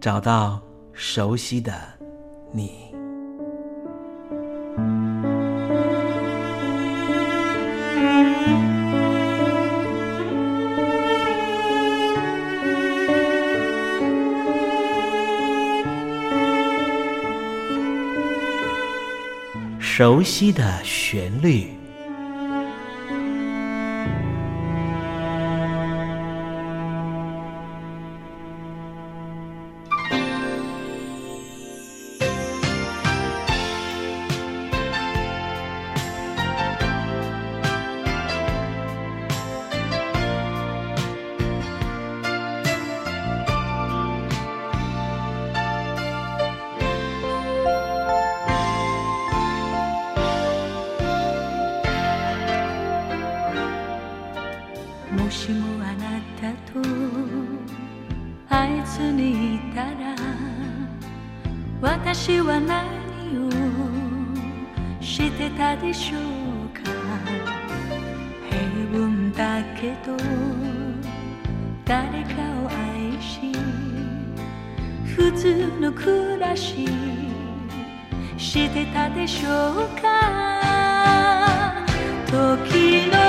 找到熟悉的你，熟悉的旋律。私は何をしてたでしょうか？平凡だけど誰かを愛し普通の暮らししてたでしょうか？時の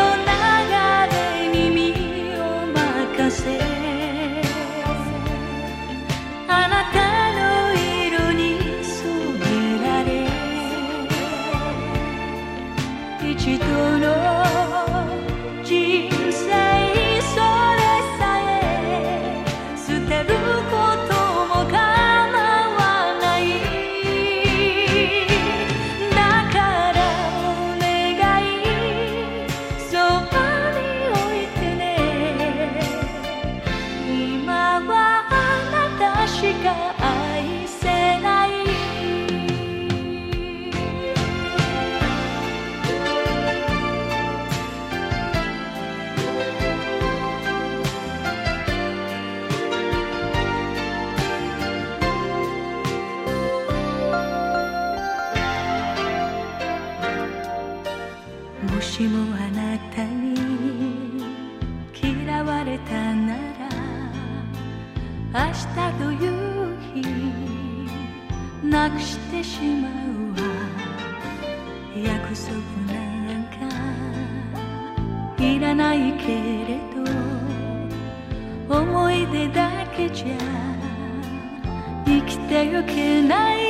ゆけない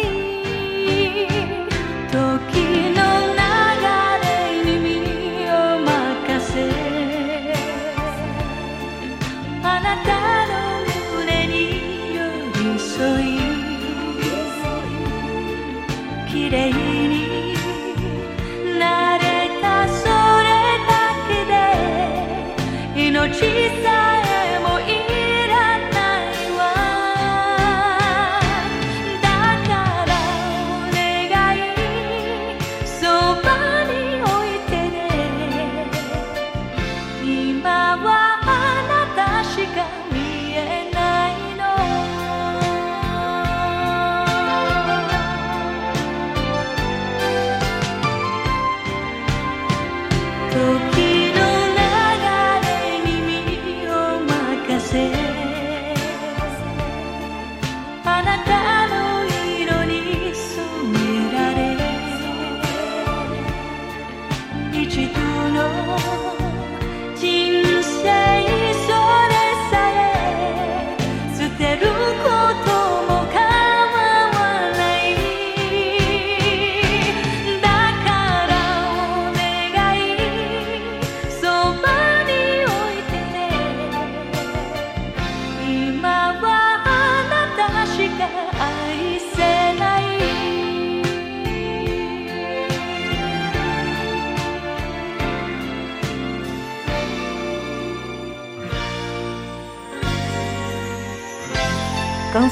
時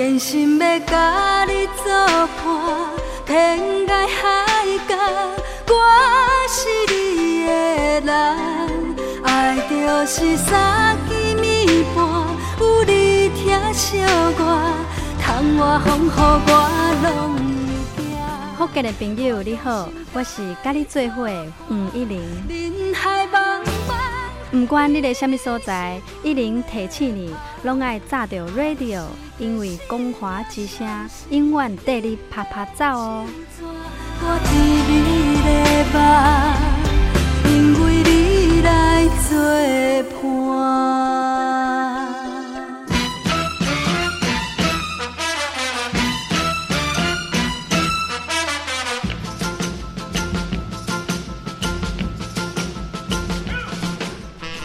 坚心要甲你作伴，天涯海角，我是你的人。爱就是三更暝半，有你疼惜我，窗外风雨我拢会惊。福建的朋友你好，我是甲你做伙的黄一玲。不管你在什么所在，一零提醒你，拢爱炸着 radio，因为光华之声永远带你啪啪走哦。因为你来作伴。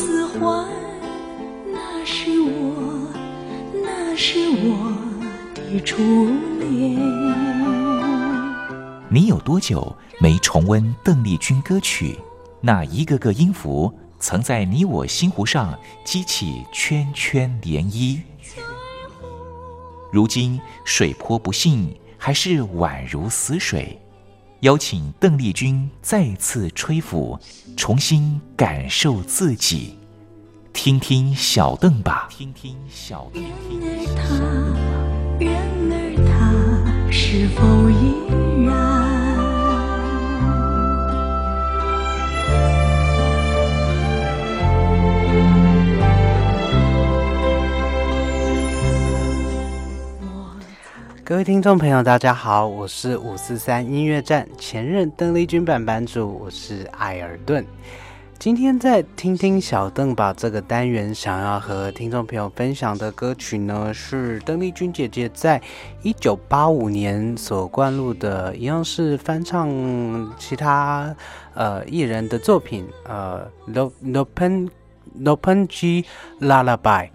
梦似幻。是我，那是我的初恋。你有多久没重温邓丽君歌曲？那一个个音符，曾在你我心湖上激起圈圈涟漪。如今水波不兴，还是宛如死水。邀请邓丽君再次吹拂，重新感受自己。听听小邓吧。听听小邓。人儿他，人儿他，是否依各位听众朋友，大家好，我是五四三音乐站前任邓丽君版版主，我是艾尔顿。今天在听听小邓吧这个单元，想要和听众朋友分享的歌曲呢，是邓丽君姐姐在一九八五年所灌录的，一样是翻唱其他呃艺人的作品，呃，No No Pen No Pen G Lullaby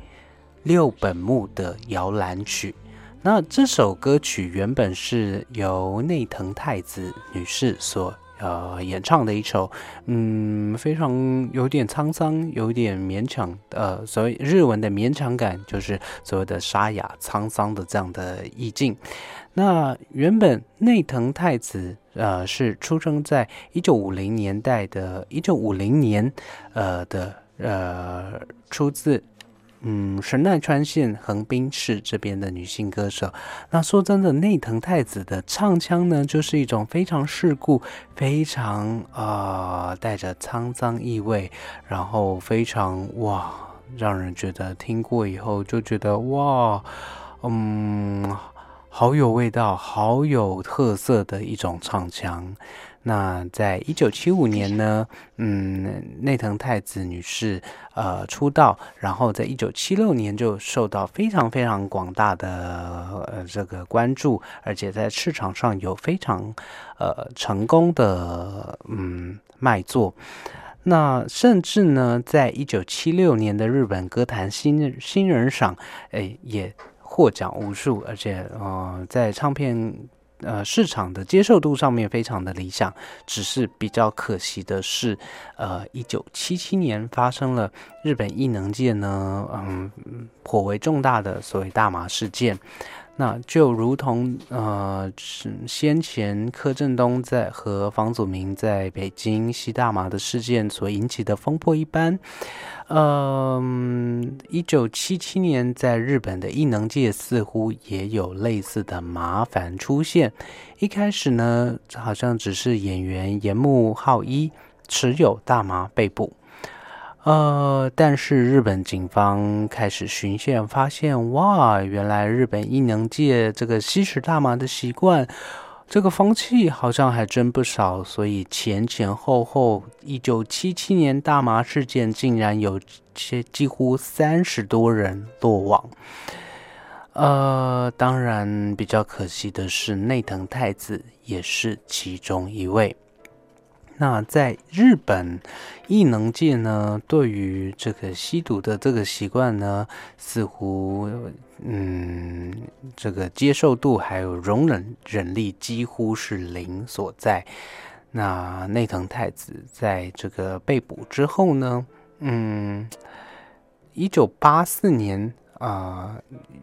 六本木的摇篮曲。那这首歌曲原本是由内藤太子女士所。呃，演唱的一首，嗯，非常有点沧桑，有点勉强，呃，所谓日文的勉强感，就是所谓的沙哑、沧桑的这样的意境。那原本内藤太子，呃，是出生在一九五零年代的，一九五零年，呃的，呃，出自。嗯，神奈川县横滨市这边的女性歌手。那说真的，内藤太子的唱腔呢，就是一种非常世故、非常啊带着沧桑意味，然后非常哇，让人觉得听过以后就觉得哇，嗯，好有味道、好有特色的一种唱腔。那在一九七五年呢，嗯，内藤太子女士呃出道，然后在一九七六年就受到非常非常广大的呃这个关注，而且在市场上有非常呃成功的嗯卖座。那甚至呢，在一九七六年的日本歌坛新新人赏，诶，也获奖无数，而且呃，在唱片呃市场的接受度上面非常的理想。只是比较可惜的是，呃，一九七七年发生了日本异能界呢，嗯，颇为重大的所谓大麻事件。那就如同呃，是先前柯震东在和房祖名在北京吸大麻的事件所引起的风波一般，嗯，一九七七年在日本的艺能界似乎也有类似的麻烦出现。一开始呢，好像只是演员岩木浩一持有大麻被捕。呃，但是日本警方开始巡线，发现哇，原来日本艺能界这个吸食大麻的习惯，这个风气好像还真不少。所以前前后后，一九七七年大麻事件竟然有些几乎三十多人落网。呃，当然比较可惜的是，内藤太子也是其中一位。那在日本艺能界呢，对于这个吸毒的这个习惯呢，似乎嗯，这个接受度还有容忍忍力几乎是零所在。那内藤太子在这个被捕之后呢，嗯，一九八四年。啊，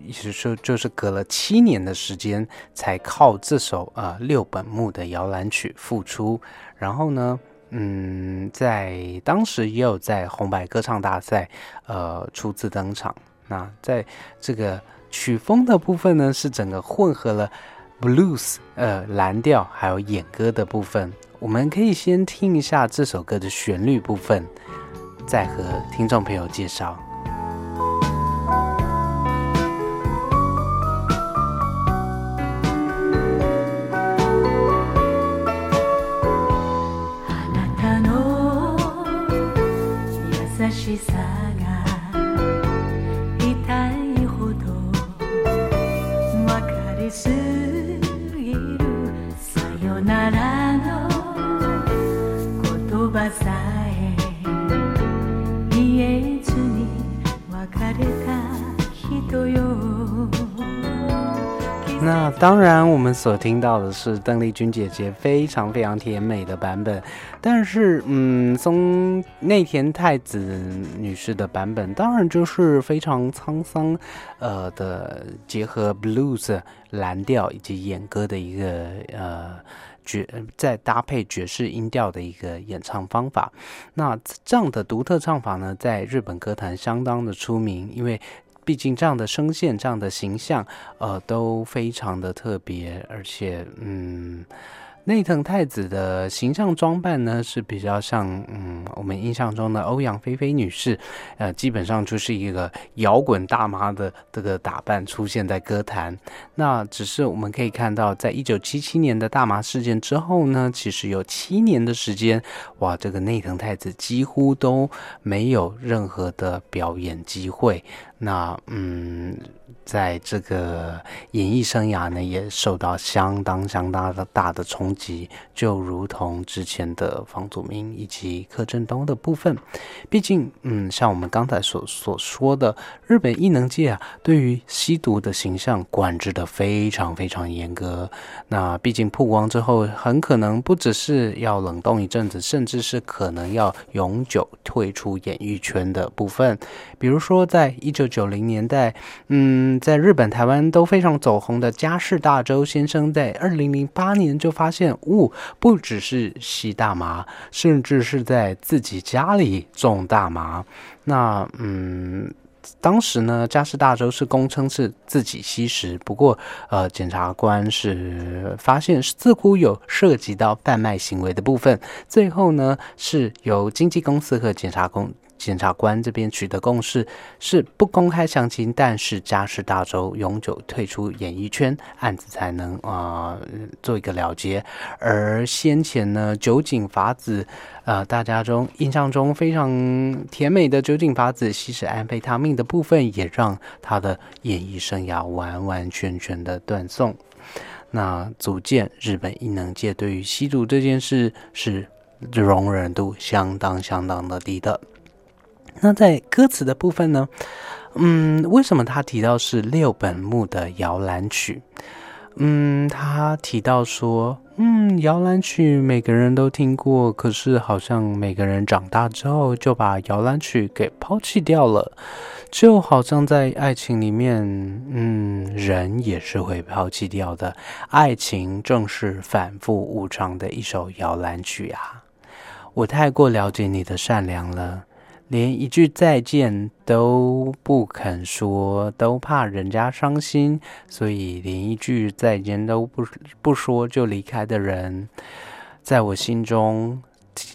意思说就是隔了七年的时间，才靠这首啊六本木的摇篮曲复出。然后呢，嗯，在当时也有在红白歌唱大赛呃初次登场。那在这个曲风的部分呢，是整个混合了 blues 呃蓝调还有演歌的部分。我们可以先听一下这首歌的旋律部分，再和听众朋友介绍。ça. 那当然，我们所听到的是邓丽君姐姐非常非常甜美的版本，但是，嗯，松内田太子女士的版本当然就是非常沧桑，呃的结合 blues 蓝调以及演歌的一个呃爵，再搭配爵士音调的一个演唱方法。那这样的独特唱法呢，在日本歌坛相当的出名，因为。毕竟这样的声线、这样的形象，呃，都非常的特别，而且，嗯。内藤太子的形象装扮呢是比较像，嗯，我们印象中的欧阳菲菲女士，呃，基本上就是一个摇滚大妈的这个打扮出现在歌坛。那只是我们可以看到，在一九七七年的大麻事件之后呢，其实有七年的时间，哇，这个内藤太子几乎都没有任何的表演机会。那，嗯。在这个演艺生涯呢，也受到相当相当的大的冲击，就如同之前的房祖名以及柯震东的部分。毕竟，嗯，像我们刚才所所说的，日本艺能界啊，对于吸毒的形象管制的非常非常严格。那毕竟曝光之后，很可能不只是要冷冻一阵子，甚至是可能要永久退出演艺圈的部分。比如说，在一九九零年代，嗯。在日本、台湾都非常走红的加世大周先生，在二零零八年就发现，哦，不只是吸大麻，甚至是在自己家里种大麻。那，嗯，当时呢，加世大周是供称是自己吸食，不过，呃，检察官是发现似乎有涉及到贩卖行为的部分，最后呢，是由经纪公司和检察公。检察官这边取得共识是不公开详情，但是嘉世大周永久退出演艺圈，案子才能啊做一个了结。而先前呢，酒井法子，呃，大家中印象中非常甜美的酒井法子吸食安非他命的部分，也让他的演艺生涯完完全全的断送。那足见日本艺能界对于吸毒这件事是。容忍度相当相当的低的。那在歌词的部分呢？嗯，为什么他提到是六本木的摇篮曲？嗯，他提到说，嗯，摇篮曲每个人都听过，可是好像每个人长大之后就把摇篮曲给抛弃掉了，就好像在爱情里面，嗯，人也是会抛弃掉的。爱情正是反复无常的一首摇篮曲啊！我太过了解你的善良了。连一句再见都不肯说，都怕人家伤心，所以连一句再见都不不说就离开的人，在我心中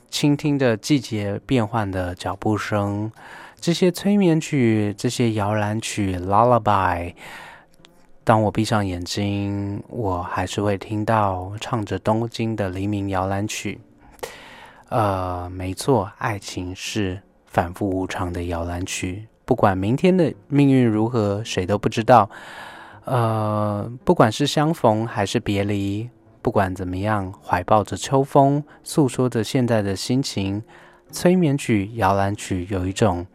倾听着季节变换的脚步声，这些催眠曲，这些摇篮曲，lullaby。当我闭上眼睛，我还是会听到唱着东京的黎明摇篮曲。呃，没错，爱情是。反复无常的摇篮曲，不管明天的命运如何，谁都不知道。呃，不管是相逢还是别离，不管怎么样，怀抱着秋风，诉说着现在的心情。催眠曲、摇篮曲有一种，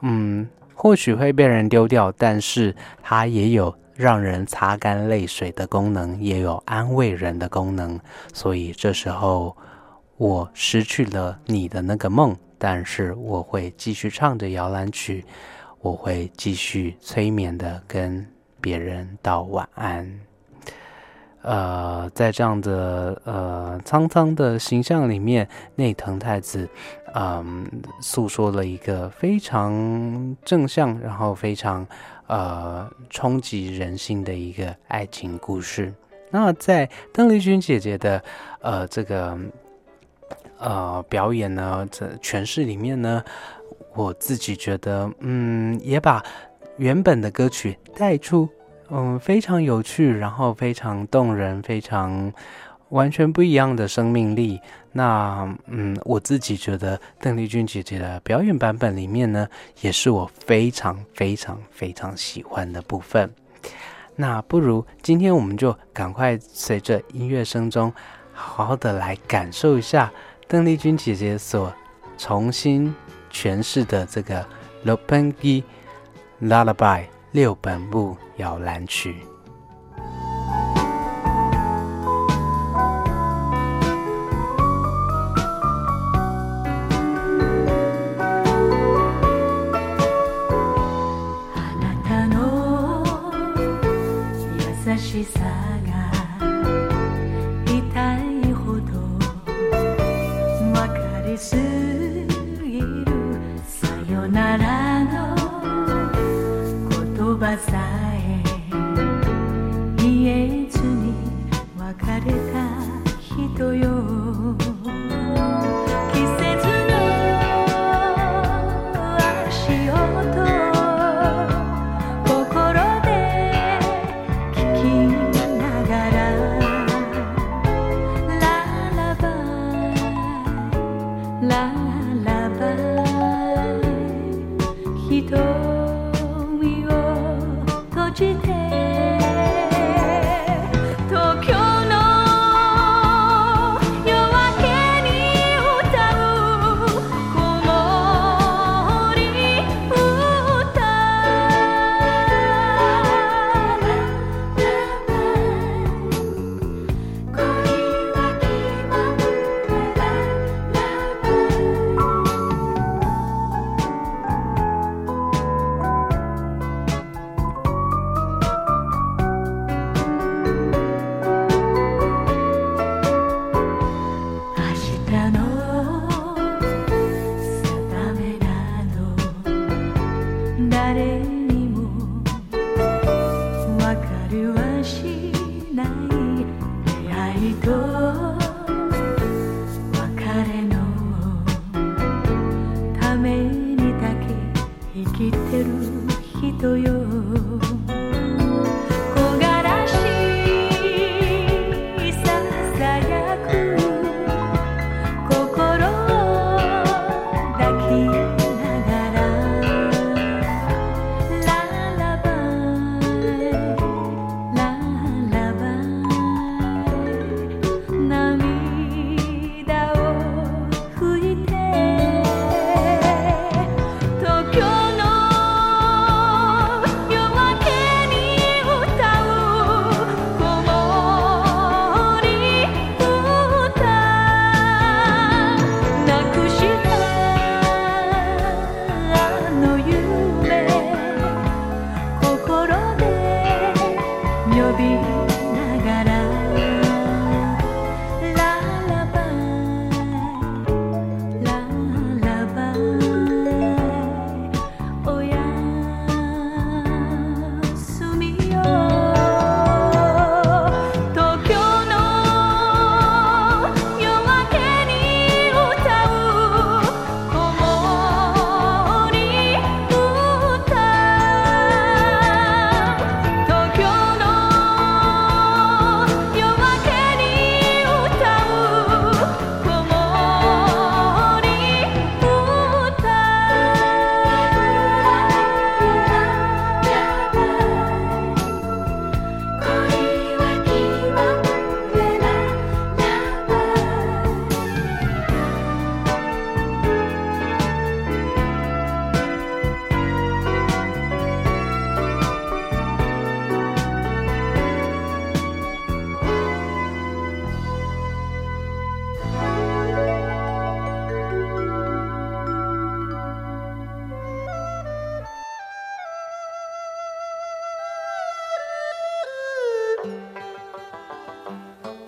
嗯，或许会被人丢掉，但是它也有让人擦干泪水的功能，也有安慰人的功能。所以这时候，我失去了你的那个梦。但是我会继续唱着摇篮曲，我会继续催眠的跟别人道晚安。呃，在这样的呃苍苍的形象里面，内藤太子嗯诉说了一个非常正向，然后非常呃冲击人心的一个爱情故事。那在邓丽君姐姐的呃这个。呃，表演呢，这诠释里面呢，我自己觉得，嗯，也把原本的歌曲带出，嗯，非常有趣，然后非常动人，非常完全不一样的生命力。那，嗯，我自己觉得邓丽君姐姐的表演版本里面呢，也是我非常非常非常喜欢的部分。那不如今天我们就赶快随着音乐声中，好好的来感受一下。邓丽君姐姐所重新诠释的这个《l o p e n g i Lullaby》六本木摇篮曲。都有。